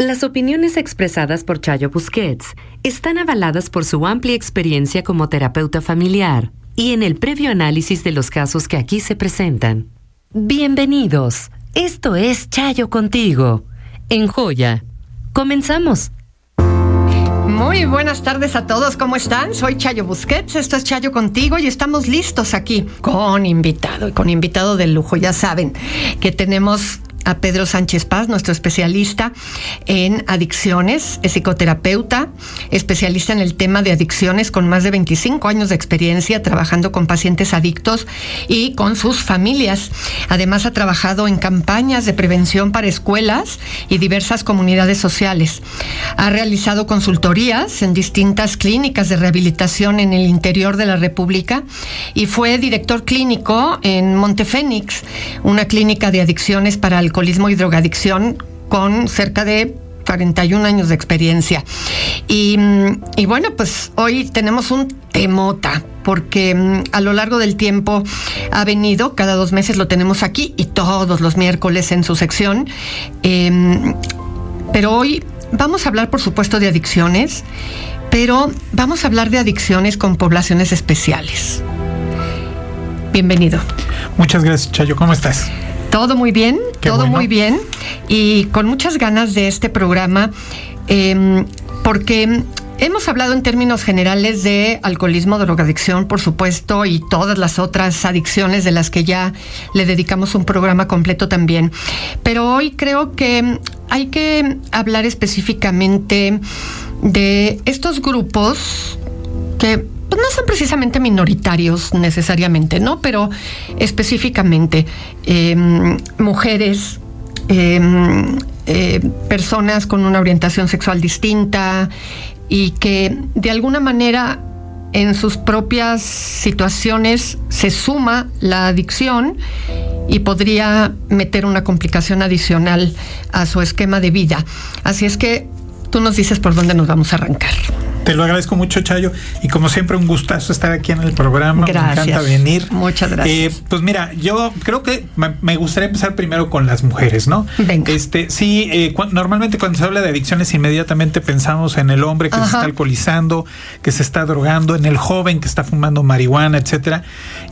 Las opiniones expresadas por Chayo Busquets están avaladas por su amplia experiencia como terapeuta familiar y en el previo análisis de los casos que aquí se presentan. Bienvenidos. Esto es Chayo contigo. En Joya. Comenzamos. Muy buenas tardes a todos, ¿cómo están? Soy Chayo Busquets, esto es Chayo contigo y estamos listos aquí con invitado y con invitado de lujo. Ya saben que tenemos a Pedro Sánchez Paz, nuestro especialista en adicciones, es psicoterapeuta, especialista en el tema de adicciones con más de 25 años de experiencia trabajando con pacientes adictos y con sus familias. Además ha trabajado en campañas de prevención para escuelas y diversas comunidades sociales. Ha realizado consultorías en distintas clínicas de rehabilitación en el interior de la República y fue director clínico en Montefénix, una clínica de adicciones para el alcoholismo y drogadicción con cerca de 41 años de experiencia. Y, bueno, pues hoy tenemos un temota, porque mm, a lo largo del tiempo ha venido, cada dos meses lo tenemos aquí y todos los miércoles en su sección. Em, pero hoy vamos a hablar, por supuesto, de adicciones, pero vamos a hablar de adicciones con poblaciones especiales. Bienvenido. Muchas gracias, Chayo. ¿Cómo estás? Todo muy bien, todo muy bien. Y con muchas ganas de este programa, em, porque hemos hablado en términos generales de alcoholismo, drogadicción, por supuesto, y todas las otras adicciones de las que ya le dedicamos un programa completo también. Pero hoy creo que hay que hablar específicamente de estos grupos que pues no son precisamente minoritarios necesariamente, ¿no? Pero específicamente em, mujeres, em, eh, personas con una orientación sexual distinta y que de alguna manera en sus propias situaciones se suma la adicción y podría meter una complicación adicional a su esquema de vida. Así es que tú nos dices por dónde nos vamos a arrancar. Te lo agradezco mucho, Chayo. Y como siempre, un gustazo estar aquí en el programa. Gracias. Me encanta venir. Muchas gracias. Eh, pues mira, yo creo que me gustaría empezar primero con las mujeres, ¿no? Venga. Este, sí, eh, normalmente cuando se habla de adicciones, inmediatamente pensamos en el hombre que se está alcoholizando, que se está drogando, en el joven que está fumando marihuana, etcétera.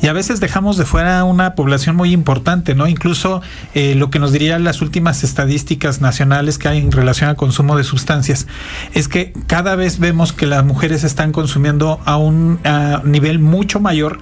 Y a veces dejamos de fuera una población muy importante, ¿no? Incluso eh, lo que nos dirían las últimas estadísticas nacionales que hay en relación al consumo de sustancias es que cada vez vemos que las mujeres están consumiendo a un nivel mucho mayor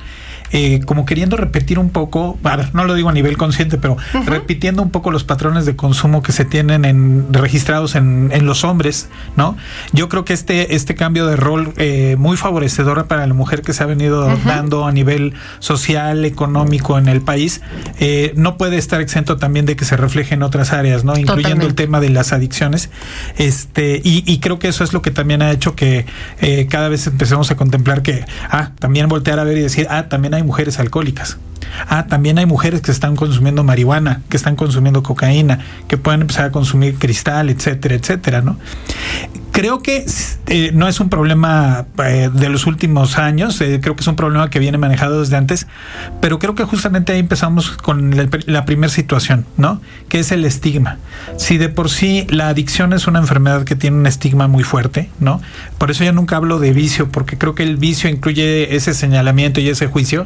eh, como queriendo repetir un poco, a ver, no lo digo a nivel consciente, pero repitiendo un poco los patrones de consumo que se tienen en, registrados en, en los hombres, ¿no? Yo creo que este, este cambio de rol eh, muy favorecedor para la mujer que se ha venido dando a nivel social, económico en el país, eh, no puede estar exento también de que se refleje en otras áreas, ¿no? Incluyendo el tema de las adicciones. Este, y, y, creo que eso es lo que también ha hecho que cada vez empecemos a contemplar que, ah, también voltear a ver y decir, ah, también hay mujeres alcohólicas. Ah, también hay mujeres que están consumiendo marihuana, que están consumiendo cocaína, que pueden empezar a consumir cristal, etcétera, etcétera, ¿no? Creo que eh, no es un problema eh, de los últimos años, eh, creo que es un problema que viene manejado desde antes, pero creo que justamente ahí empezamos con la, la primera situación, ¿no? Que es el estigma. Si de por sí la adicción es una enfermedad que tiene un estigma muy fuerte, ¿no? Por eso ya nunca hablo de vicio, porque creo que el vicio incluye ese señalamiento y ese juicio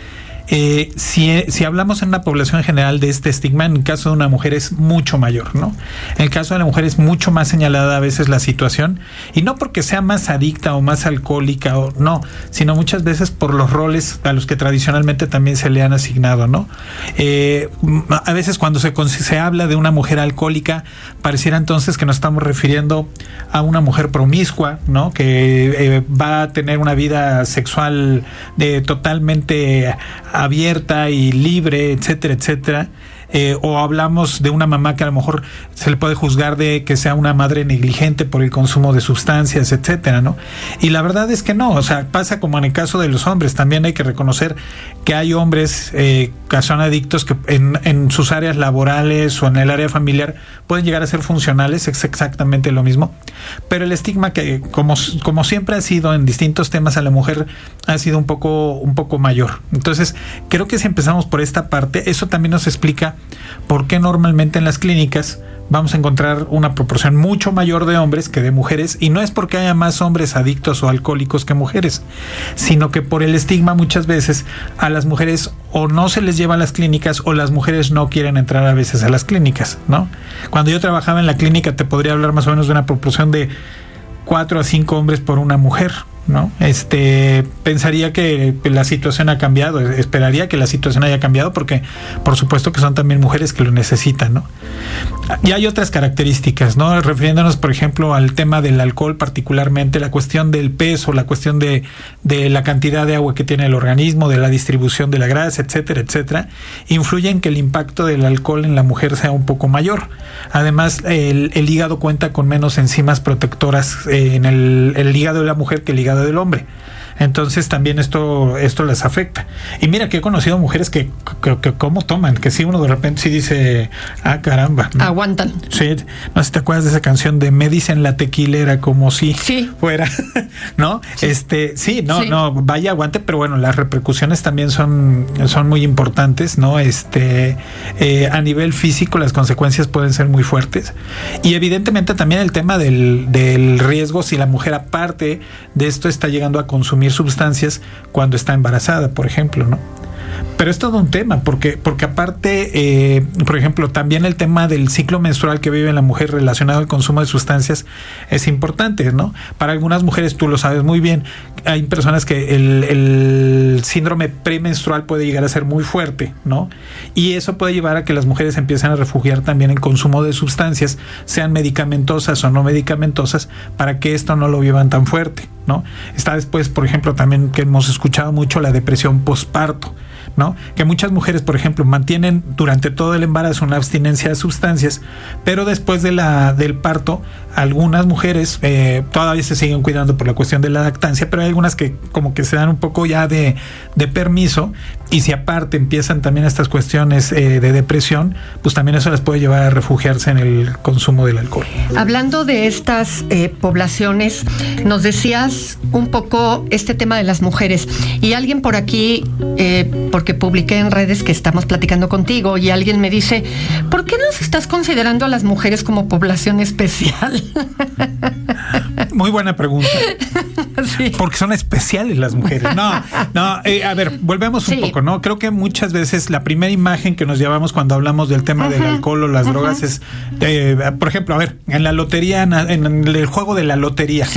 eh, si, si, hablamos en una población general de este estigma, en el caso de una mujer es mucho mayor, ¿no? En el caso de la mujer es mucho más señalada a veces la situación, y no porque sea más adicta o más alcohólica o no, sino muchas veces por los roles a los que tradicionalmente también se le han asignado, ¿no? Eh, a veces cuando se, se habla de una mujer alcohólica, pareciera entonces que nos estamos refiriendo a una mujer promiscua, ¿no? Que eh, va a tener una vida sexual de totalmente abierta y libre, etcétera, etcétera. Eh, o hablamos de una mamá que a lo mejor se le puede juzgar de que sea una madre negligente por el consumo de sustancias, etcétera, ¿no? Y la verdad es que no, o sea, pasa como en el caso de los hombres, también hay que reconocer que hay hombres eh, que son adictos que en, en, sus áreas laborales o en el área familiar pueden llegar a ser funcionales, es exactamente lo mismo, pero el estigma que como, como siempre ha sido en distintos temas a la mujer ha sido un poco, un poco mayor. Entonces, creo que si empezamos por esta parte, eso también nos explica por qué normalmente en las clínicas vamos a encontrar una proporción mucho mayor de hombres que de mujeres y no es porque haya más hombres adictos o alcohólicos que mujeres, sino que por el estigma muchas veces a las mujeres o no se les lleva a las clínicas o las mujeres no quieren entrar a veces a las clínicas, ¿no? Cuando yo trabajaba en la clínica te podría hablar más o menos de una proporción de cuatro a cinco hombres por una mujer, ¿no? Este, pensaría que la situación ha cambiado, esperaría que la situación haya cambiado porque por supuesto que son también mujeres que lo necesitan, ¿no? Y hay otras características, ¿no? Refiriéndonos, por ejemplo, al tema del alcohol particularmente, la cuestión del peso, la cuestión de, de la cantidad de agua que tiene el organismo, de la distribución de la grasa, etcétera, etcétera, influyen que el impacto del alcohol en la mujer sea un poco mayor. Además, el, el hígado cuenta con menos enzimas protectoras eh, en el, el hígado de la mujer que el hígado del hombre. Entonces también esto, esto les afecta. Y mira que he conocido mujeres que, que, cómo toman, que si uno de repente sí dice, ah, caramba. Aguantan. Sí, no sé si te acuerdas de esa canción de Me dicen la tequilera como si fuera, ¿no? Este, sí, no, no, vaya aguante, pero bueno, las repercusiones también son, son muy importantes, ¿no? Este, eh, a nivel físico las consecuencias pueden ser muy fuertes. Y evidentemente también el tema del, del riesgo, si la mujer aparte de esto está llegando a consumir sustancias cuando está embarazada, por ejemplo, ¿no? Pero es todo un tema, porque, porque aparte, eh, por ejemplo, también el tema del ciclo menstrual que vive la mujer relacionado al consumo de sustancias es importante, ¿no? Para algunas mujeres, tú lo sabes muy bien, hay personas que el, síndrome premenstrual puede llegar a ser muy fuerte, ¿no? Y eso puede llevar a que las mujeres empiecen a refugiar también en consumo de sustancias, sean medicamentosas o no medicamentosas, para que esto no lo vivan tan fuerte, ¿no? Está después, por ejemplo, también que hemos escuchado mucho la depresión postparto. ¿No? Que muchas mujeres, por ejemplo, mantienen durante todo el embarazo una abstinencia de sustancias, pero después de la, del parto, algunas mujeres eh, todavía se siguen cuidando por la cuestión de la lactancia, pero hay algunas que como que se dan un poco ya de, de permiso y si aparte empiezan también estas cuestiones eh, de depresión, pues también eso las puede llevar a refugiarse en el consumo del alcohol. Hablando de estas eh, poblaciones, nos decías un poco este tema de las mujeres y alguien por aquí, porque publiqué en redes que estamos platicando contigo y alguien me dice, ¿por qué nos estás considerando a las mujeres como población especial? Muy buena pregunta. Porque son especiales las mujeres. No, no, eh, a ver, volvemos un poco, ¿no? Creo que muchas veces la primera imagen que nos llevamos cuando hablamos del tema del alcohol o las drogas es, eh, por ejemplo, a ver, en la lotería, en el juego de la lotería,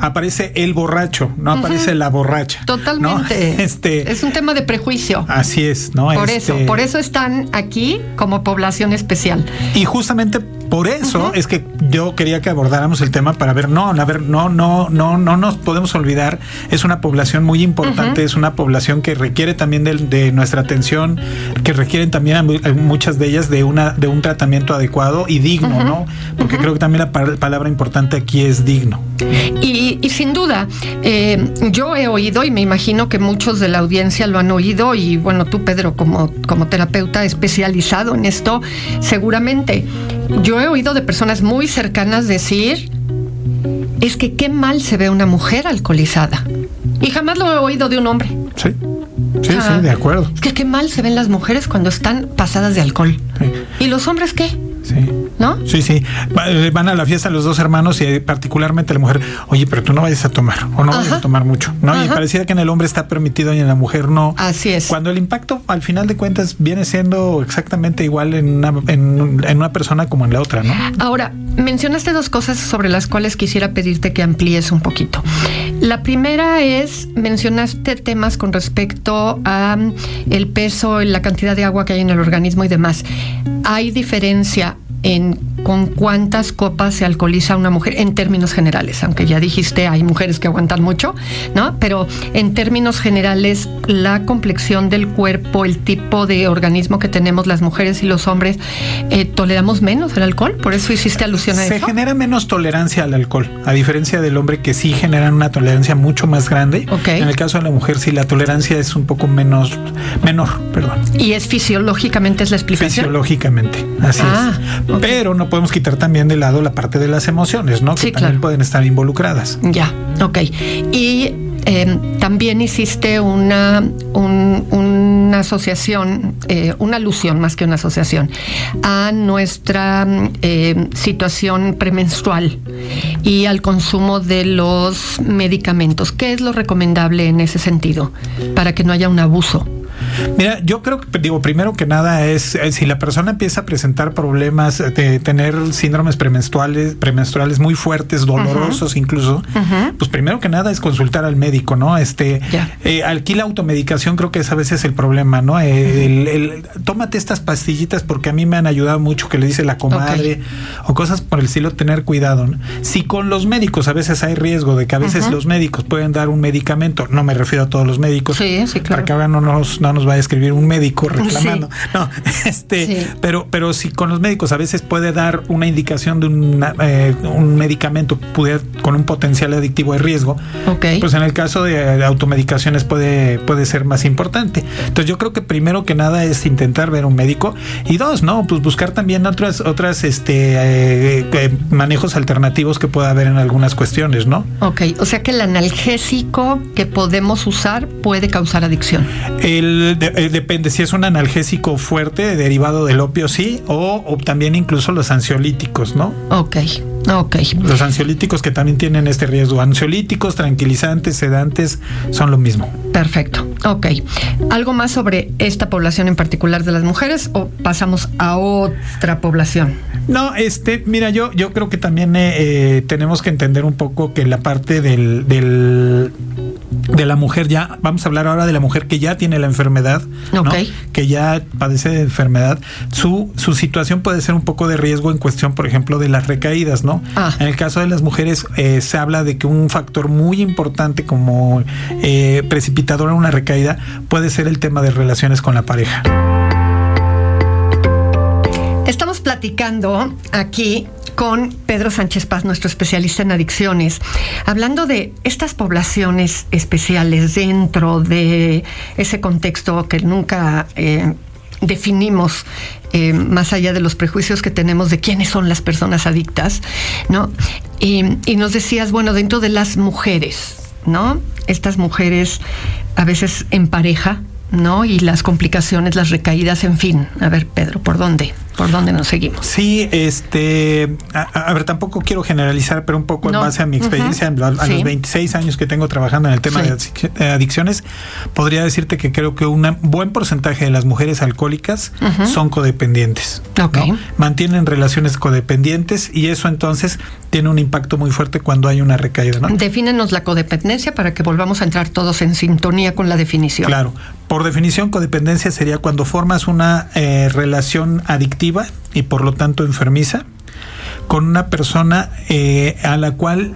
aparece el borracho, no aparece la borracha. Totalmente. Este, es un tema de prejuicio. Así es, ¿no? Por eso, este por eso están aquí como población especial. Y justamente por eso es que yo quería que abordáramos el tema para ver, no, a ver, no, no, no, no nos podemos olvidar, es una población muy importante, es una población que requiere también de, nuestra atención, que requieren también muchas de ellas de una de un tratamiento adecuado y digno, ¿no? Porque creo que también la palabra importante aquí es digno. Y, sin duda, eh, yo he oído y me imagino que muchos de la audiencia lo han oído y bueno, tú Pedro como, como terapeuta especializado en esto, seguramente yo he oído de personas muy cercanas decir, es que qué mal se ve una mujer alcoholizada. Y jamás lo he oído de un hombre. Sí. Sí, sí, de acuerdo. Es que qué mal se ven las mujeres cuando están pasadas de alcohol. ¿Y los hombres qué? Sí. ¿No? Sí, sí. Eh, van a la fiesta los dos hermanos y eh, particularmente la mujer, oye, pero tú no vayas a tomar o no vayas a tomar mucho. ¿no? Y parecía que en el hombre está permitido y en la mujer no. Así es. Cuando el impacto, al final de cuentas, viene siendo exactamente igual en una, en, en una persona como en la otra, ¿no? Ahora, mencionaste dos cosas sobre las cuales quisiera pedirte que amplíes un poquito. La primera es, mencionaste temas con respecto a mm, el peso, la cantidad de agua que hay en el organismo y demás. ¿Hay diferencia en con cuántas copas se alcoholiza una mujer en términos generales, aunque ya dijiste hay mujeres que aguantan mucho, ¿no? Pero en términos generales, la complexión del cuerpo, el tipo de organismo que tenemos las mujeres y los hombres, eh, toleramos menos el alcohol, por eso hiciste alusión a eso. Se genera menos tolerancia al alcohol, a diferencia del hombre que sí generan una tolerancia mucho más grande. En el caso de la mujer sí la tolerancia es un poco menos menor, perdón. Y es fisiológicamente es la explicación. Fisiológicamente, así es. Pero no podemos quitar también de lado la parte de las emociones, ¿no? Que también pueden estar involucradas. Ya, ok. Y em, también hiciste una, un una asociación, eh, una alusión más que una asociación, a nuestra eh, situación premenstrual y al consumo de los medicamentos. ¿Qué es lo recomendable en ese sentido para que no haya un abuso? Mira, yo creo que, digo, primero que nada es, eh, si la persona empieza a presentar problemas de tener síndromes premenstruales, premenstruales muy fuertes, dolorosos incluso, pues primero que nada es consultar al médico, ¿no? Este, eh, aquí la automedicación creo que es a veces el problema, ¿no? el, tómate estas pastillitas porque a mí me han ayudado mucho, que le dice la comadre, o cosas por el estilo, tener cuidado. ¿no? Si con los médicos a veces hay riesgo de que a veces los médicos pueden dar un medicamento, no me refiero a todos los médicos, sí, sí, claro. para que ahora no nos, no nos va a escribir un médico reclamando. No, este, pero, pero si con los médicos a veces puede dar una indicación de eh, un medicamento con un potencial adictivo de riesgo, pues en el caso de, automedicaciones puede, puede ser más importante. Entonces yo creo que primero que nada es intentar ver un médico y dos, no, pues buscar también otras, otras, este, eh, eh, manejos alternativos que pueda haber en algunas cuestiones, ¿no? Ok, o sea que el analgésico que podemos usar puede causar adicción. El, eh, depende si es un analgésico fuerte derivado del opio, sí, o, también incluso los ansiolíticos, ¿no? Ok, ok. Los ansiolíticos que también tienen este riesgo. Ansiolíticos, tranquilizantes, sedantes, son lo mismo. Perfecto, ok. ¿Algo más sobre esta población en particular de las mujeres o pasamos a otra población? No, este, mira, yo, yo creo que también eh, eh, tenemos que entender un poco que la parte del de la mujer ya, vamos a hablar ahora de la mujer que ya tiene la enfermedad, que ya padece de enfermedad, su, su situación puede ser un poco de riesgo en cuestión, por ejemplo, de las recaídas, ¿no? Ah. En el caso de las mujeres eh, se habla de que un factor muy importante como eh, precipitador en una recaída puede ser el tema de relaciones con la pareja. Estamos platicando aquí con Pedro Sánchez Paz, nuestro especialista en adicciones, hablando de estas poblaciones especiales dentro de ese contexto que nunca eh, definimos eh, más allá de los prejuicios que tenemos de quiénes son las personas adictas, ¿no? Y, y nos decías, bueno, dentro de las mujeres, ¿no? Estas mujeres a veces en pareja, ¿no? Y las complicaciones, las recaídas, en fin. A ver, Pedro, ¿por dónde? ¿Por dónde nos seguimos? Sí, este, a, ver, tampoco quiero generalizar, pero un poco en base a mi experiencia, a, los 26 años que tengo trabajando en el tema de adicciones, podría decirte que creo que un buen porcentaje de las mujeres alcohólicas son codependientes. Mantienen relaciones codependientes y eso entonces tiene un impacto muy fuerte cuando hay una recaída. ¿no? Defínenos la codependencia para que volvamos a entrar todos en sintonía con la definición. Claro, por definición, codependencia sería cuando formas una eh, relación adictiva y por lo tanto enfermiza con una persona eh, a la cual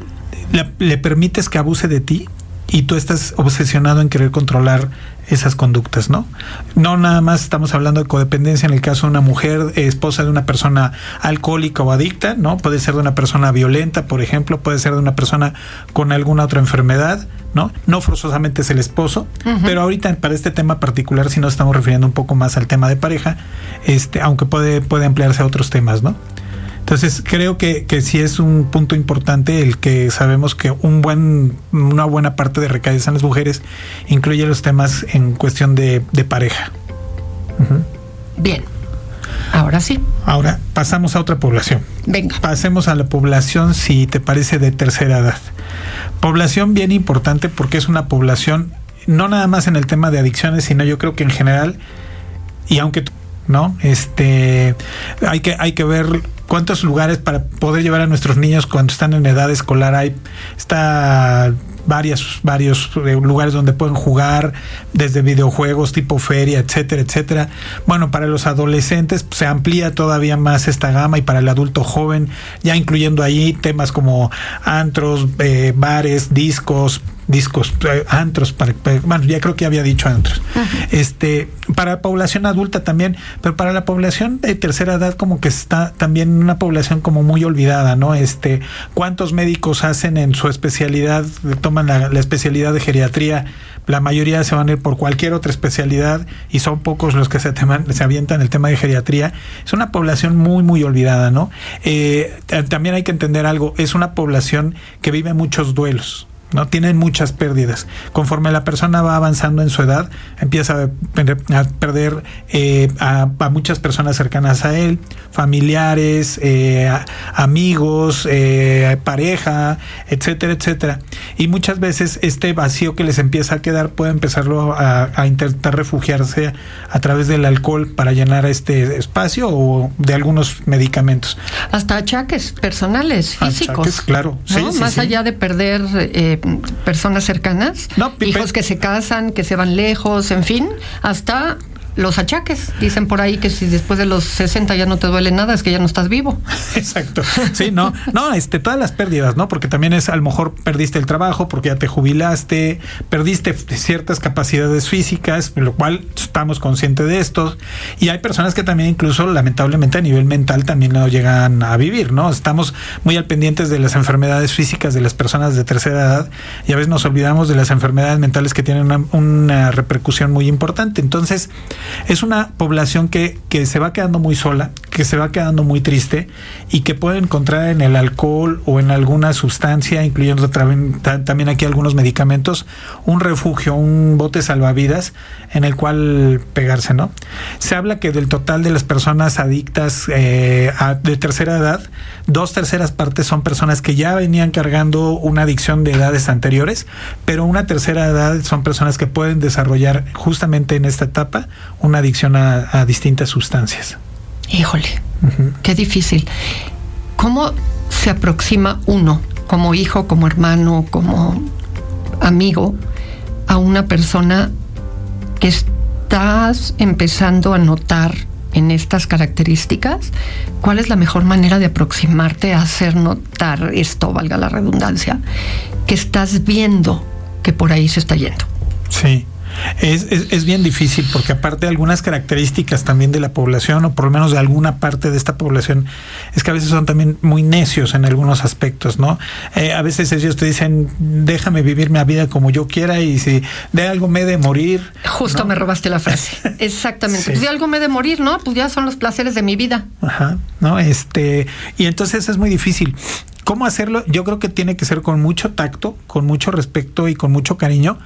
le, permites que abuse de ti y tú estás obsesionado en querer controlar esas conductas, ¿no? No nada más estamos hablando de codependencia en el caso de una mujer esposa de una persona alcohólica o adicta, ¿no? Puede ser de una persona violenta, por ejemplo, puede ser de una persona con alguna otra enfermedad, ¿no? No forzosamente es el esposo, pero ahorita para este tema particular si nos estamos refiriendo un poco más al tema de pareja, este, aunque puede, puede emplearse a otros temas, ¿no? Entonces creo que, que sí es un punto importante el que sabemos que un buen, una buena parte de recaídas en las mujeres incluye los temas en cuestión de, pareja. Bien. Ahora sí. Ahora pasamos a otra población. Venga. Pasemos a la población, si te parece, de tercera edad. Población bien importante porque es una población, no nada más en el tema de adicciones, sino yo creo que en general, y aunque ¿no? Este, hay que, hay que ver cuántos lugares para poder llevar a nuestros niños cuando están en edad escolar hay. Está varios, varios eh, lugares donde pueden jugar, desde videojuegos tipo feria, etcétera, etcétera. Bueno, para los adolescentes pues, se amplía todavía más esta gama y para el adulto joven, ya incluyendo ahí temas como antros, eh, bares, discos, discos, eh, antros, para, bueno, ya creo que había dicho antros. Este, para la población adulta también, pero para la población de tercera edad como que está también una población como muy olvidada, ¿no? Este, ¿cuántos médicos hacen en su especialidad, toman la, especialidad de geriatría? La mayoría se van a ir por cualquier otra especialidad y son pocos los que se, se avientan el tema de geriatría. Es una población muy, muy olvidada, ¿no? Eh, también hay que entender algo, es una población que vive muchos duelos ¿no? Tienen muchas pérdidas. Conforme la persona va avanzando en su edad, empieza a perder eh, a, muchas personas cercanas a él, familiares, eh, amigos, eh, pareja, etcétera, etcétera. Y muchas veces este vacío que les empieza a quedar puede empezarlo a, a intentar refugiarse a través del alcohol para llenar este espacio o de algunos medicamentos. Hasta achaques personales, físicos. claro. Más allá de perder eh, personas cercanas, hijos que se casan, que se van lejos, en fin, hasta los achaques. Dicen por ahí que si después de los 60 ya no te duele nada, es que ya no estás vivo. Exacto. Sí, no, no, este, todas las pérdidas, ¿no? Porque también es, a lo mejor perdiste el trabajo porque ya te jubilaste, perdiste ciertas capacidades físicas, lo cual estamos conscientes de esto. Y hay personas que también incluso lamentablemente a nivel mental también no llegan a vivir, ¿no? Estamos muy al pendientes de las enfermedades físicas de las personas de tercera edad y a veces nos olvidamos de las enfermedades mentales que tienen una, una repercusión muy importante. Entonces, es una población que, que se va quedando muy sola, que se va quedando muy triste y que puede encontrar en el alcohol o en alguna sustancia, incluyendo también aquí algunos medicamentos, un refugio, un bote salvavidas en el cual pegarse, ¿no? Se habla que del total de las personas adictas eh, de tercera edad, dos terceras partes son personas que ya venían cargando una adicción de edades anteriores, pero una tercera edad son personas que pueden desarrollar justamente en esta etapa una adicción a, distintas sustancias. Híjole, qué difícil. ¿Cómo se aproxima uno, como hijo, como hermano, como amigo, a una persona que estás empezando a notar en estas características, ¿cuál es la mejor manera de aproximarte a hacer notar esto, valga la redundancia, que estás viendo que por ahí se está yendo? Sí. Es, es, bien difícil porque aparte de algunas características también de la población o por lo menos de alguna parte de esta población es que a veces son también muy necios en algunos aspectos, ¿no? Eh, a veces ellos te dicen déjame vivir mi vida como yo quiera y si de algo me de morir. Justo me robaste la frase. Exactamente. Pues de algo me de morir, ¿no? Pues ya son los placeres de mi vida. Ajá. No, este y entonces es muy difícil. ¿Cómo hacerlo? Yo creo que tiene que ser con mucho tacto, con mucho respeto y con mucho cariño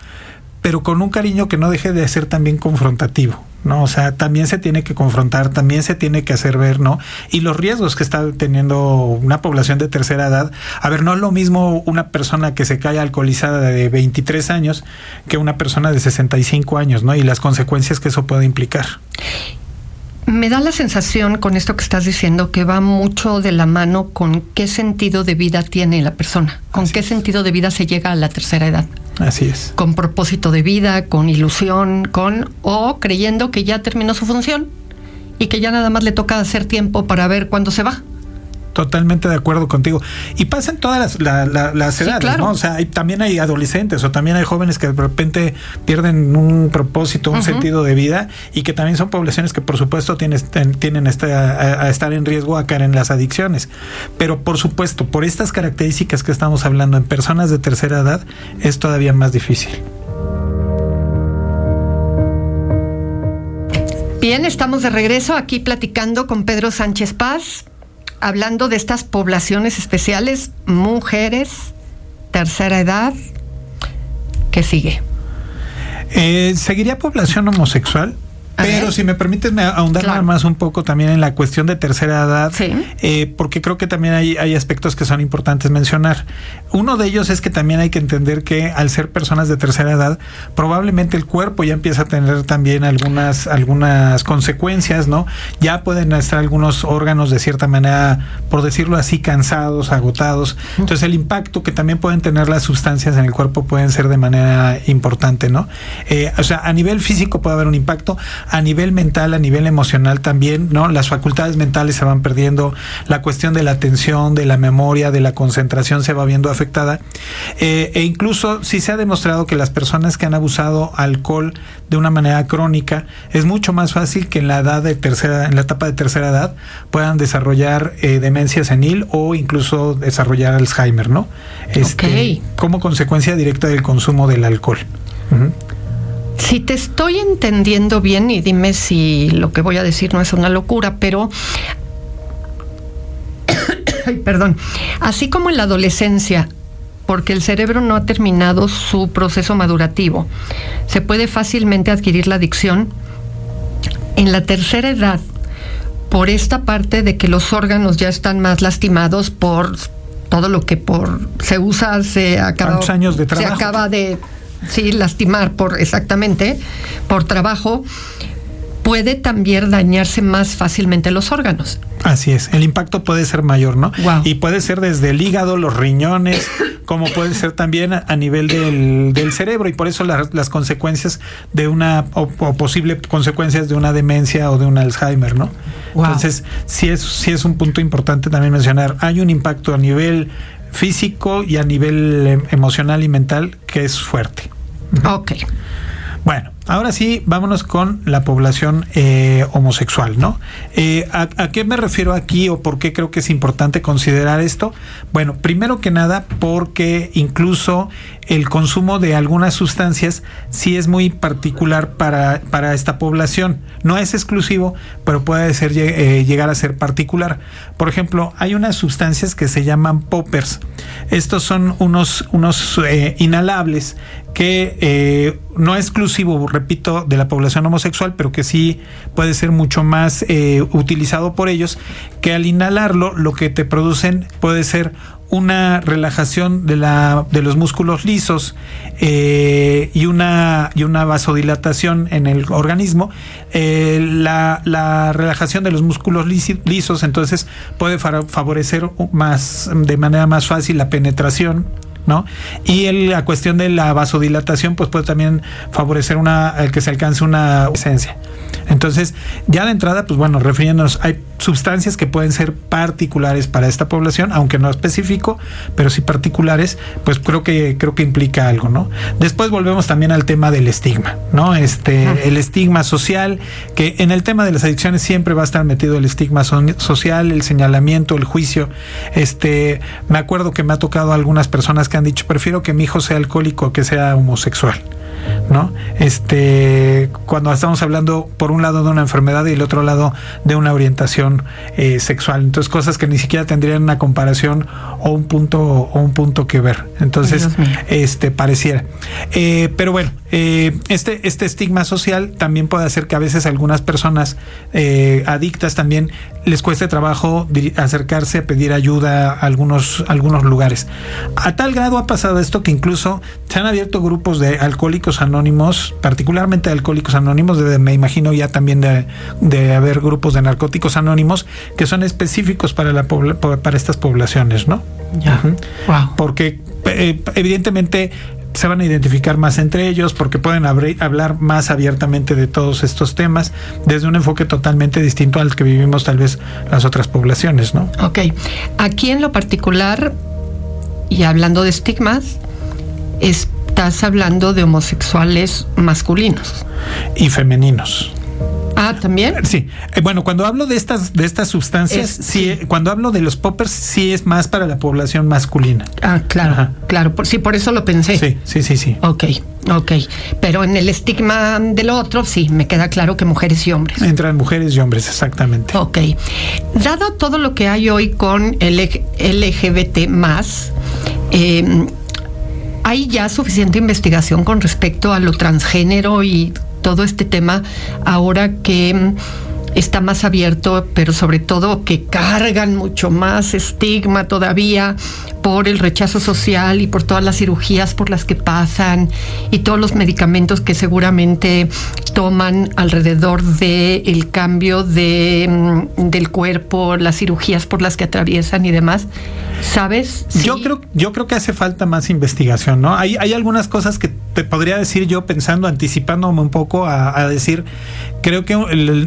pero con un cariño que no deje de ser también confrontativo, ¿no? O sea, también se tiene que confrontar, también se tiene que hacer ver, ¿no? Y los riesgos que está teniendo una población de tercera edad. A ver, no es lo mismo una persona que se cae alcoholizada de 23 años que una persona de 65 años, ¿no? Y las consecuencias que eso puede implicar. Me da la sensación con esto que estás diciendo que va mucho de la mano con qué sentido de vida tiene la persona, con qué sentido de vida se llega a la tercera edad. Así es. Con propósito de vida, con ilusión, con o creyendo que ya terminó su función y que ya nada más le toca hacer tiempo para ver cuándo se va. Totalmente de acuerdo contigo. Y pasa en todas las, edades, ¿no? O sea, también hay adolescentes o también hay jóvenes que de repente pierden un propósito, un sentido de vida y que también son poblaciones que por supuesto tienen, tienen este, a, estar en riesgo a caer en las adicciones. Pero por supuesto, por estas características que estamos hablando en personas de tercera edad, es todavía más difícil. Bien, estamos de regreso aquí platicando con Pedro Sánchez Paz, hablando de estas poblaciones especiales, mujeres, tercera edad, ¿qué sigue? Eh, ¿Seguiría población homosexual? Pero si me permites me ahondar más un poco también en la cuestión de tercera edad, eh, porque creo que también hay, hay aspectos que son importantes mencionar. Uno de ellos es que también hay que entender que al ser personas de tercera edad, probablemente el cuerpo ya empieza a tener también algunas, algunas consecuencias, ¿no? Ya pueden estar algunos órganos de cierta manera, por decirlo así, cansados, agotados. Entonces el impacto que también pueden tener las sustancias en el cuerpo pueden ser de manera importante, ¿no? Eh, o sea, a nivel físico puede haber un impacto a nivel mental, a nivel emocional también, ¿no? Las facultades mentales se van perdiendo, la cuestión de la atención, de la memoria, de la concentración se va viendo afectada. Eh, e incluso si se ha demostrado que las personas que han abusado alcohol de una manera crónica, es mucho más fácil que en la edad de tercera, en la etapa de tercera edad, puedan desarrollar eh, demencia senil o incluso desarrollar Alzheimer, ¿no? Este, Como consecuencia directa del consumo del alcohol. Si te estoy entendiendo bien, y dime si lo que voy a decir no es una locura, pero Ay, perdón. Así como en la adolescencia porque el cerebro no ha terminado su proceso madurativo. Se puede fácilmente adquirir la adicción en la tercera edad por esta parte de que los órganos ya están más lastimados por todo lo que por se usa se acaba años de se acaba de sí lastimar por exactamente por trabajo puede también dañarse más fácilmente los órganos. Así es, el impacto puede ser mayor, ¿no? Y puede ser desde el hígado, los riñones, como puede ser también a, nivel del, cerebro y por eso las consecuencias de una o, posible consecuencias de una demencia o de un Alzheimer, ¿no? Entonces, sí es, sí es un punto importante también mencionar, hay un impacto a nivel físico y a nivel em, emocional y mental que es fuerte. Ok. Bueno, ahora sí, vámonos con la población eh, homosexual, ¿no? Eh, ¿a, qué me refiero aquí o por qué creo que es importante considerar esto? Bueno, primero que nada, porque incluso el consumo de algunas sustancias sí es muy particular para, para esta población. No es exclusivo, pero puede ser, eh, llegar a ser particular. Por ejemplo, hay unas sustancias que se llaman poppers. Estos son unos, unos inhalables que eh, no es exclusivo, repito, de la población homosexual, pero que sí puede ser mucho más eh, utilizado por ellos, que al inhalarlo lo que te producen puede ser una relajación de, la, de los músculos lisos eh, y, una, y una vasodilatación en el organismo. la, la, relajación de los músculos lisos entonces puede favorecer más, de manera más fácil la penetración ¿no? Y la cuestión de la vasodilatación, pues puede también favorecer una, el que se alcance una esencia. Entonces, ya de entrada, pues bueno, refiriéndonos, hay sustancias que pueden ser particulares para esta población, aunque no específico, pero sí particulares, pues creo que creo que implica algo, ¿no? Después volvemos también al tema del estigma, ¿no? Este, el estigma social, que en el tema de las adicciones siempre va a estar metido el estigma social, el señalamiento, el juicio. Este, me acuerdo que me ha tocado algunas personas que han dicho, prefiero que mi hijo sea alcohólico que sea homosexual. ¿No? Este, cuando estamos hablando por un lado de una enfermedad y el otro lado de una orientación eh, sexual. Entonces, cosas que ni siquiera tendrían una comparación o un punto o un punto que ver. Entonces, este pareciera. Eh, pero bueno, eh, este, este estigma social también puede hacer que a veces algunas personas adictas también les cueste trabajo acercarse a pedir ayuda a algunos, algunos lugares. A tal grado ha pasado esto que incluso se han abierto grupos de alcohólicos anónimos, particularmente alcohólicos anónimos, me imagino ya también de, haber grupos de narcóticos anónimos que son específicos para, la, para estas poblaciones, ¿no? Ya. wow. Porque eh, evidentemente se van a identificar más entre ellos porque pueden hablar más abiertamente de todos estos temas desde un enfoque totalmente distinto al que vivimos tal vez las otras poblaciones, ¿no? Ok. Aquí en lo particular, y hablando de estigmas, estás hablando de homosexuales masculinos. Y femeninos. Ah, también. Sí. Eh, bueno, cuando hablo de estas de estas sustancias, sí, cuando hablo de los poppers, sí es más para la población masculina. Ah, claro, claro. Por, sí, por eso lo pensé. Sí, sí, sí, sí. Ok, ok. Pero en el estigma del otro, sí, me queda claro que mujeres y hombres. Entran mujeres y hombres, exactamente. Ok. Dado todo lo que hay hoy con el LGBT más, eh, ¿hay ya suficiente investigación con respecto a lo transgénero y todo este tema ahora que mm, está más abierto, pero sobre todo que cargan mucho más estigma todavía por el rechazo social y por todas las cirugías por las que pasan y todos los medicamentos que seguramente toman alrededor del el cambio de, mm, del cuerpo, las cirugías por las que atraviesan y demás. ¿Sabes? Yo creo, yo creo que hace falta más investigación, ¿no? Hay, hay algunas cosas que te podría decir yo pensando, anticipándome un poco a, decir, creo que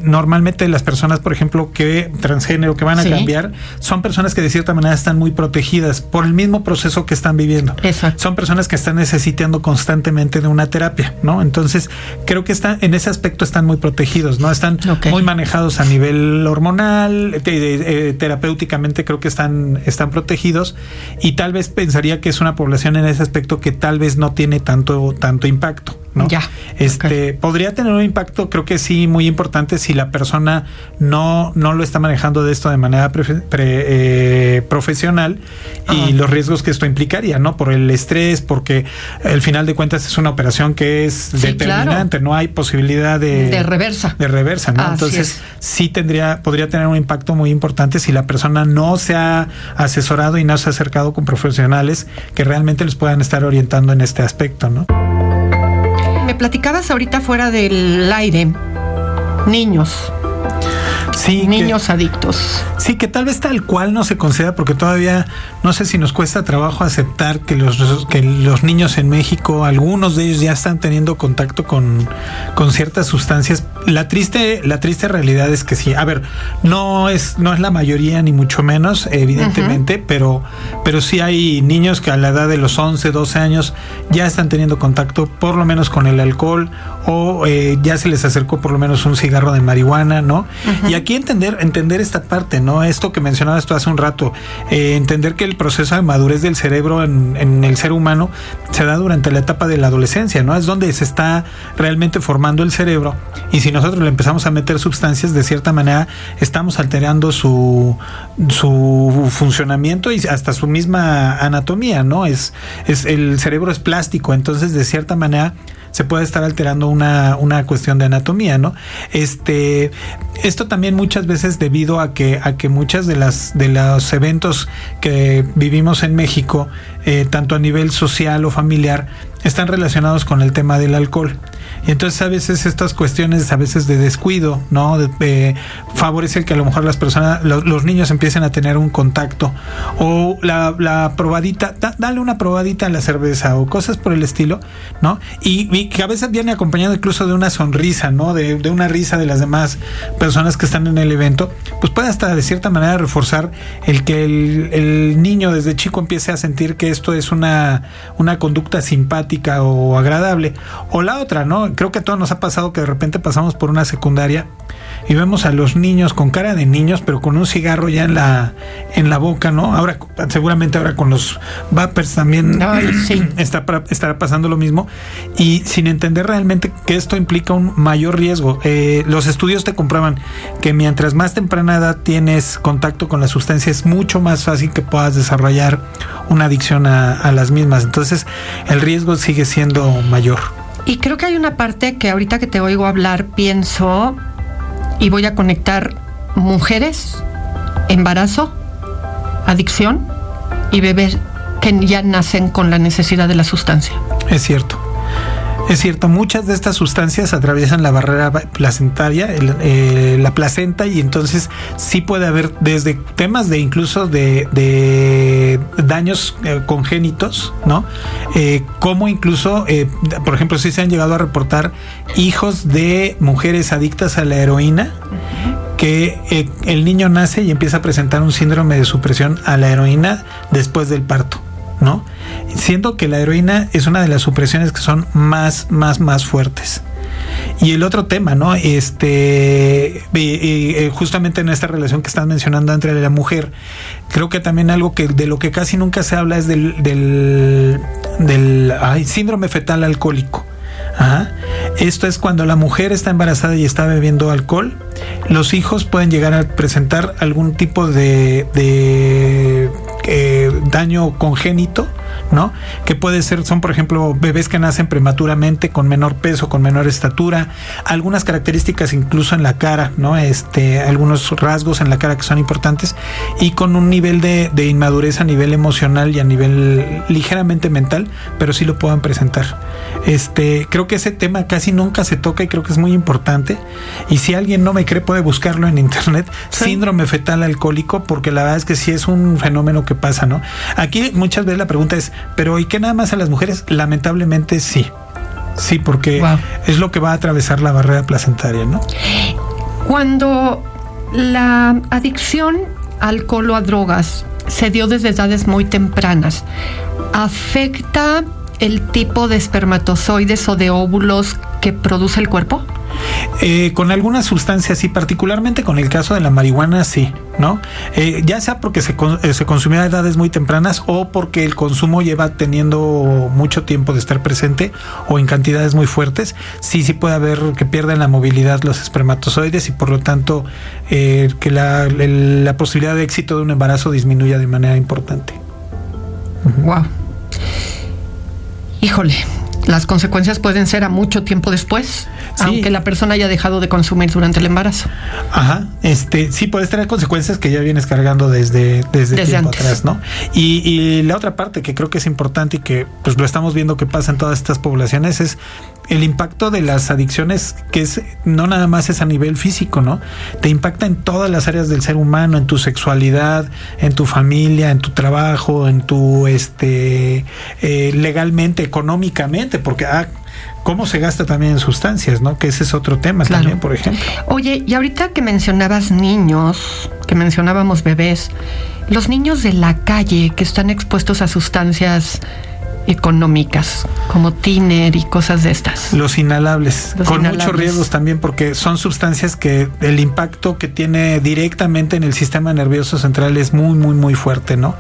normalmente las personas, por ejemplo, que transgénero, que van a cambiar, son personas que de cierta manera están muy protegidas por el mismo proceso que están viviendo. Son personas que están necesitando constantemente de una terapia, ¿no? Entonces, creo que están, en ese aspecto están muy protegidos, ¿no? Están muy manejados a nivel hormonal, eh, terapéuticamente creo que están, están protegidos y tal vez pensaría que es una población en ese aspecto que tal vez no tiene tanto, tanto impacto. ¿No? Ya. Este podría tener un impacto, creo que sí, muy importante si la persona no, no lo está manejando de esto de manera eh, profesional y los riesgos que esto implicaría, ¿no? Por el estrés, porque al final de cuentas es una operación que es determinante, no hay posibilidad de, de reversa. De reversa, ¿no? Entonces, sí tendría, podría tener un impacto muy importante si la persona no se ha asesorado y no se ha acercado con profesionales que realmente les puedan estar orientando en este aspecto, ¿no? Me platicabas ahorita fuera del aire, niños. Sí, niños adictos. Sí, que tal vez tal cual no se conceda porque todavía no sé si nos cuesta trabajo aceptar que los, que los niños en México, algunos de ellos ya están teniendo contacto con, con ciertas sustancias. La triste, la triste realidad es que sí. A ver, no es, no es la mayoría ni mucho menos, evidentemente, pero, pero sí hay niños que a la edad de los 11, 12 años ya están teniendo contacto por lo menos con el alcohol o eh, ya se les acercó por lo menos un cigarro de marihuana, ¿no? Y aquí entender, entender esta parte, ¿no? Esto que mencionabas tú hace un rato, eh, entender que el proceso de madurez del cerebro en, en, el ser humano se da durante la etapa de la adolescencia, ¿no? Es donde se está realmente formando el cerebro y si nosotros le empezamos a meter sustancias, de cierta manera estamos alterando su, su funcionamiento y hasta su misma anatomía, ¿no? Es, es el cerebro es plástico, entonces de cierta manera se puede estar alterando una, una cuestión de anatomía, ¿no? Este, esto también muchas veces debido a que, a que muchas de las de los eventos que vivimos en México, eh, tanto a nivel social o familiar, están relacionados con el tema del alcohol. Y entonces a veces estas cuestiones, a veces de descuido, ¿no? De, favorece el que a lo mejor las personas, los, niños empiecen a tener un contacto. O la, probadita, dale una probadita a la cerveza o cosas por el estilo, ¿no? Y, que a veces viene acompañado incluso de una sonrisa, ¿no? De, una risa de las demás personas que están en el evento, pues puede hasta de cierta manera reforzar el que el, el niño desde chico empiece a sentir que esto es una, una conducta simpática o agradable. O la otra, ¿no? Creo que a todos nos ha pasado que de repente pasamos por una secundaria y vemos a los niños con cara de niños, pero con un cigarro ya en la, en la boca, ¿no? Ahora, seguramente ahora con los vapers también está, estará pasando lo mismo. Y sin entender realmente que esto implica un mayor riesgo. Eh, los estudios te comprueban que mientras más temprana edad tienes contacto con la sustancia, es mucho más fácil que puedas desarrollar una adicción a, a las mismas. Entonces, el riesgo sigue siendo mayor. Y creo que hay una parte que ahorita que te oigo hablar pienso y voy a conectar mujeres, embarazo, adicción y bebés que ya nacen con la necesidad de la sustancia. Es cierto. Es cierto, muchas de estas sustancias atraviesan la barrera placentaria, eh, la placenta, y entonces sí puede haber desde temas de incluso de, daños eh, congénitos, ¿no? Eh, como incluso, por ejemplo, sí se han llegado a reportar hijos de mujeres adictas a la heroína que el niño nace y empieza a presentar un síndrome de supresión a la heroína después del parto. ¿No? Siento que la heroína es una de las supresiones que son más, más, más fuertes. Y el otro tema, ¿no? Este, eh, justamente en esta relación que estás mencionando entre la mujer, creo que también algo que de lo que casi nunca se habla es del, del, síndrome fetal alcohólico. Esto es cuando la mujer está embarazada y está bebiendo alcohol, los hijos pueden llegar a presentar algún tipo de, de eh, daño congénito ¿no? Que puede ser, son por ejemplo bebés que nacen prematuramente con menor peso, con menor estatura, algunas características incluso en la cara, ¿no? Este, algunos rasgos en la cara que son importantes y con un nivel de, inmadurez a nivel emocional y a nivel ligeramente mental, pero sí lo puedan presentar. Este, creo que ese tema casi nunca se toca y creo que es muy importante. Y si alguien no me cree, puede buscarlo en internet, síndrome fetal alcohólico, porque la verdad es que sí es un fenómeno que pasa, ¿no? Aquí muchas veces la pregunta es, pero ¿y qué nada más a las mujeres? Lamentablemente sí. Sí, porque es lo que va a atravesar la barrera placentaria, ¿no? Cuando la adicción al alcohol o a drogas se dio desde edades muy tempranas, ¿afecta el tipo de espermatozoides o de óvulos que produce el cuerpo? Eh, con algunas sustancias y particularmente con el caso de la marihuana, sí, ¿no? Eh, ya sea porque se, eh, se consumió a edades muy tempranas o porque el consumo lleva teniendo mucho tiempo de estar presente o en cantidades muy fuertes, sí, sí puede haber que pierden la movilidad los espermatozoides y por lo tanto que la, la posibilidad de éxito de un embarazo disminuya de manera importante. Wow. Híjole, las consecuencias pueden ser a mucho tiempo después, aunque la persona haya dejado de consumir durante el embarazo. Ajá, este, sí puedes tener consecuencias que ya vienes cargando desde, desde, tiempo atrás, ¿no? Y, y, la otra parte que creo que es importante y que pues lo estamos viendo que pasa en todas estas poblaciones es el impacto de las adicciones, que es no nada más es a nivel físico, ¿no? Te impacta en todas las áreas del ser humano, en tu sexualidad, en tu familia, en tu trabajo, en tu este eh, legalmente, económicamente, porque ah, cómo se gasta también en sustancias, ¿no? Que ese es otro tema también, por ejemplo. Oye, y ahorita que mencionabas niños, que mencionábamos bebés, los niños de la calle que están expuestos a sustancias económicas, como tiner y cosas de estas. Los inhalables, con muchos riesgos también, porque son sustancias que el impacto que tiene directamente en el sistema nervioso central es muy, muy, muy fuerte, ¿no?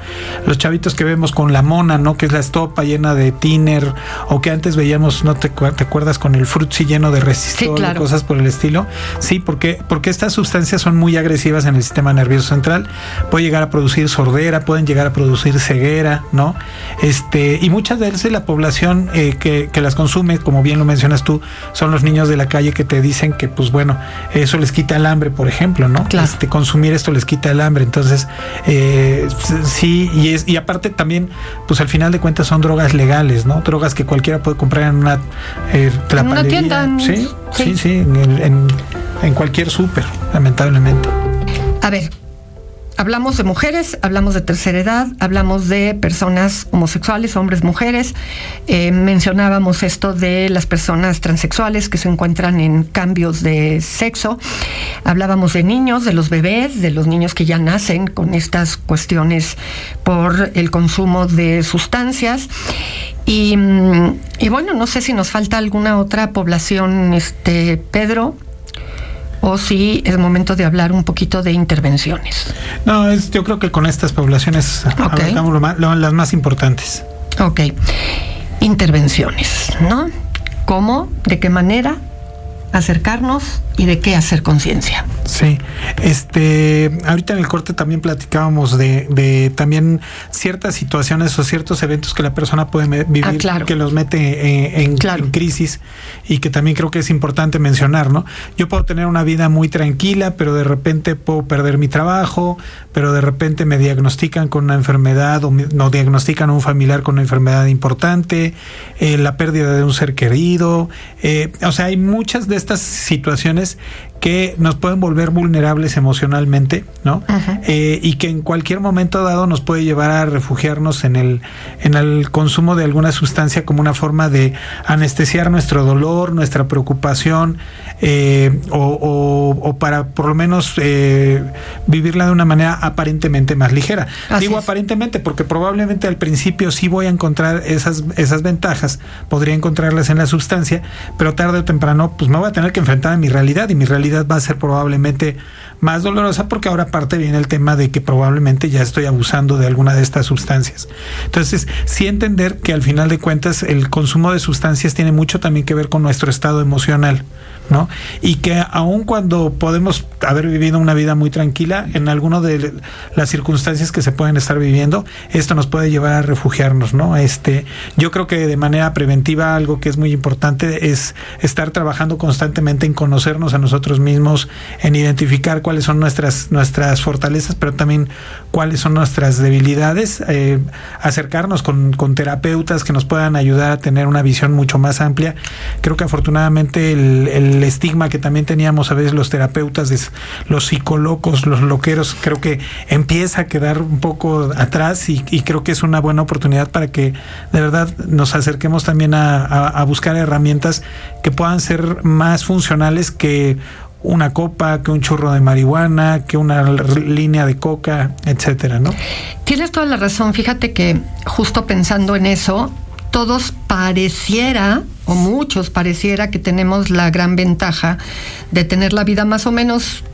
Los chavitos que vemos con la mona, ¿no? Que es la estopa llena de tiner, o que antes veíamos, ¿no te, te acuerdas? Con el frutzi lleno de resistor, cosas por el estilo. Sí, porque, porque estas sustancias son muy agresivas en el sistema nervioso central. Puede llegar a producir sordera, pueden llegar a producir ceguera, ¿no? Este, y muchas verse la población eh, que, las consume, como bien lo mencionas tú, son los niños de la calle que te dicen que, pues bueno, eso les quita el hambre, por ejemplo, ¿no? Claro. Este, consumir esto les quita el hambre. Entonces, eh, sí, y, es, y aparte también, pues al final de cuentas son drogas legales, ¿no? Drogas que cualquiera puede comprar en una, eh, en. Sí, sí, sí, en, en cualquier súper, lamentablemente. A ver, hablamos de mujeres, hablamos de tercera edad, hablamos de personas homosexuales, hombres, mujeres. Eh, mencionábamos esto de las personas transexuales que se encuentran en cambios de sexo. Hablábamos de niños, de los bebés, de los niños que ya nacen con estas cuestiones por el consumo de sustancias. Y, mm, y bueno, no sé si nos falta alguna otra población, este Pedro o si es momento de hablar un poquito de intervenciones. No, es, yo creo que con estas poblaciones hablamos las más importantes. Ok. Intervenciones, ¿no? ¿Cómo? ¿De qué manera? Acercarnos y de qué hacer conciencia. Sí, este, ahorita en el corte también platicábamos de, de, también ciertas situaciones o ciertos eventos que la persona puede vivir ah, que los mete eh, en, en, crisis y que también creo que es importante mencionar, ¿no? Yo puedo tener una vida muy tranquila, pero de repente puedo perder mi trabajo, pero de repente me diagnostican con una enfermedad o no diagnostican a un familiar con una enfermedad importante, eh, la pérdida de un ser querido, eh, o sea, hay muchas de estas situaciones que nos pueden volver vulnerables emocionalmente, ¿no? Eh, y que en cualquier momento dado nos puede llevar a refugiarnos en el, en el consumo de alguna sustancia como una forma de anestesiar nuestro dolor, nuestra preocupación, eh, o, para por lo menos eh, vivirla de una manera aparentemente más ligera. Digo aparentemente porque probablemente al principio sí voy a encontrar esas, esas ventajas, podría encontrarlas en la sustancia, pero tarde o temprano pues me voy a tener que enfrentar a mi realidad y mi realidad va a ser probablemente más dolorosa porque ahora aparte viene el tema de que probablemente ya estoy abusando de alguna de estas sustancias. Entonces, sí entender que al final de cuentas el consumo de sustancias tiene mucho también que ver con nuestro estado emocional. ¿No? Y que aun cuando podemos haber vivido una vida muy tranquila, en alguna de las circunstancias que se pueden estar viviendo, esto nos puede llevar a refugiarnos, ¿no? Este, yo creo que de manera preventiva algo que es muy importante es estar trabajando constantemente en conocernos a nosotros mismos, en identificar cuáles son nuestras, nuestras fortalezas, pero también cuáles son nuestras debilidades, eh, acercarnos con, con terapeutas que nos puedan ayudar a tener una visión mucho más amplia. Creo que afortunadamente el, el el estigma que también teníamos a veces los terapeutas, los psicólogos, los loqueros, creo que empieza a quedar un poco atrás y, creo que es una buena oportunidad para que de verdad nos acerquemos también a, buscar herramientas que puedan ser más funcionales que una copa, que un churro de marihuana, que una línea de coca, etcétera, ¿no? Tienes toda la razón. Fíjate que justo pensando en eso, todos pareciera, o muchos pareciera que tenemos la gran ventaja de tener la vida más o menos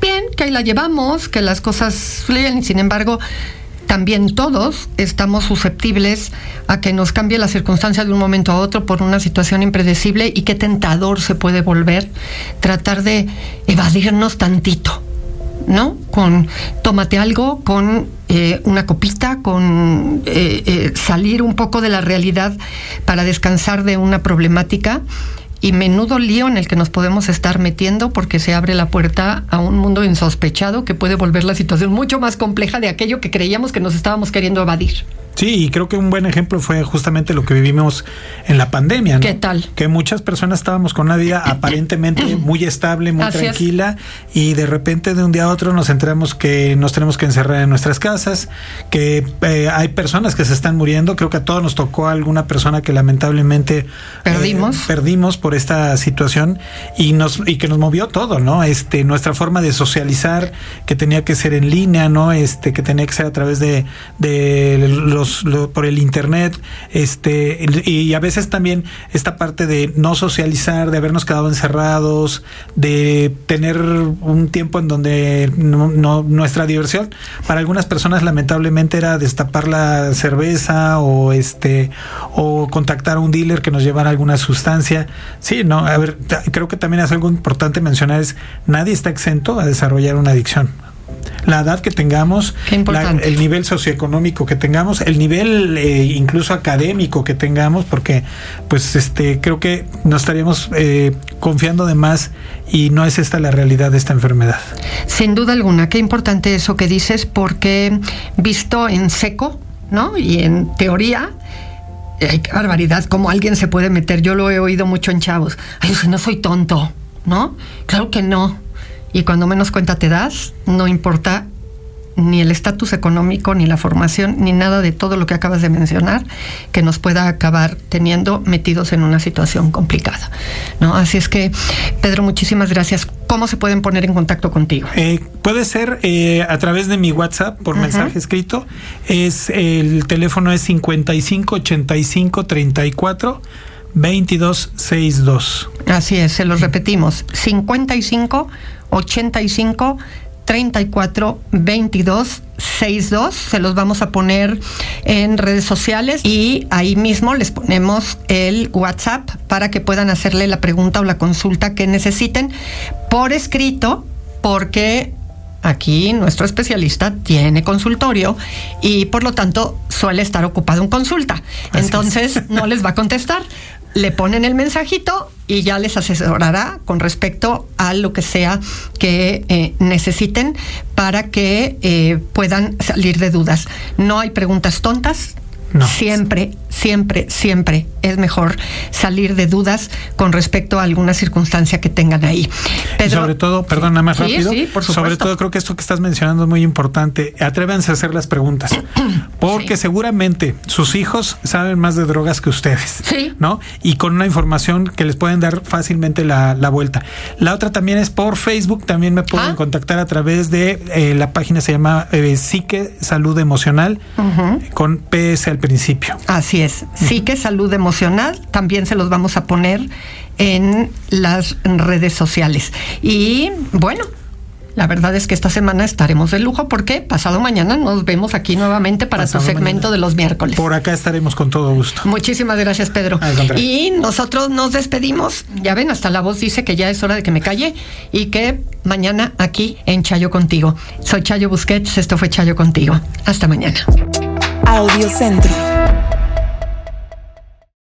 bien, que ahí la llevamos, que las cosas fluyen, sin embargo, también todos estamos susceptibles a que nos cambie la circunstancia de un momento a otro por una situación impredecible y qué tentador se puede volver tratar de evadirnos tantito, ¿no? Con tómate algo, con eh, una copita, con eh, eh, salir un poco de la realidad para descansar de una problemática y menudo lío en el que nos podemos estar metiendo porque se abre la puerta a un mundo insospechado que puede volver la situación mucho más compleja de aquello que creíamos que nos estábamos queriendo evadir. Sí, y creo que un buen ejemplo fue justamente lo que vivimos en la pandemia. ¿no? ¿Qué tal? Que muchas personas estábamos con una vida aparentemente muy estable, muy tranquila, y de repente de un día a otro nos enteramos que nos tenemos que encerrar en nuestras casas, que eh, hay personas que se están muriendo. Creo que a todos nos tocó alguna persona que lamentablemente eh, perdimos, perdimos por esta situación y nos y que nos movió todo, ¿no? Este nuestra forma de socializar que tenía que ser en línea, ¿no? Este que tenía que ser a través de, de los por el internet, este, y a veces también esta parte de no socializar, de habernos quedado encerrados, de tener un tiempo en donde no, nuestra diversión para algunas personas lamentablemente era destapar la cerveza o este o contactar a un dealer que nos llevara alguna sustancia. Sí, no, a ver, creo que también es algo importante mencionar es nadie está exento a desarrollar una adicción la edad que tengamos, el nivel socioeconómico que tengamos, el nivel eh, incluso académico que tengamos, porque pues este creo que nos estaríamos eh, confiando de más y no es esta la realidad de esta enfermedad. Sin duda alguna, qué importante eso que dices, porque visto en seco, ¿no? Y en teoría, ay, qué barbaridad, cómo alguien se puede meter. Yo lo he oído mucho en chavos. Ay, no soy tonto, ¿no? Claro que no. Y cuando menos cuenta te das, no importa ni el estatus económico, ni la formación, ni nada de todo lo que acabas de mencionar, que nos pueda acabar teniendo metidos en una situación complicada. ¿no? Así es que, Pedro, muchísimas gracias. ¿Cómo se pueden poner en contacto contigo? Eh, puede ser eh, a través de mi WhatsApp por mensaje escrito. Es el teléfono es 55 85 34 2262. Así es, se los repetimos. 55 85 34 22 62. Se los vamos a poner en redes sociales y ahí mismo les ponemos el WhatsApp para que puedan hacerle la pregunta o la consulta que necesiten por escrito, porque aquí nuestro especialista tiene consultorio y por lo tanto suele estar ocupado en consulta. Entonces no les va a contestar le ponen el mensajito y ya les asesorará con respecto a lo que sea que eh, necesiten para que eh, puedan salir de dudas. No hay preguntas tontas, Siempre, siempre, siempre es mejor salir de dudas con respecto a alguna circunstancia que tengan ahí. sobre todo, perdón, nada más rápido. sobre todo creo que esto que estás mencionando es muy importante. Atrévanse a hacer las preguntas. Porque seguramente sus hijos saben más de drogas que ustedes. Sí. ¿No? Y con una información que les pueden dar fácilmente la, vuelta. La otra también es por Facebook. También me pueden ah. contactar a través de eh, la página se llama eh, Psique Salud Emocional con PS al principio. Así es. Sí que salud emocional, también se los vamos a poner en las redes sociales. Y bueno, la verdad es que esta semana estaremos de lujo porque pasado mañana nos vemos aquí nuevamente para tu segmento de los miércoles. Por acá estaremos con todo gusto. Muchísimas gracias, Pedro. Y nosotros nos despedimos. Ya ven, hasta la voz dice que ya es hora de que me calle y que mañana aquí en Chayo contigo. Soy Chayo Busquets, esto fue Chayo contigo. Hasta mañana. Audio Centro.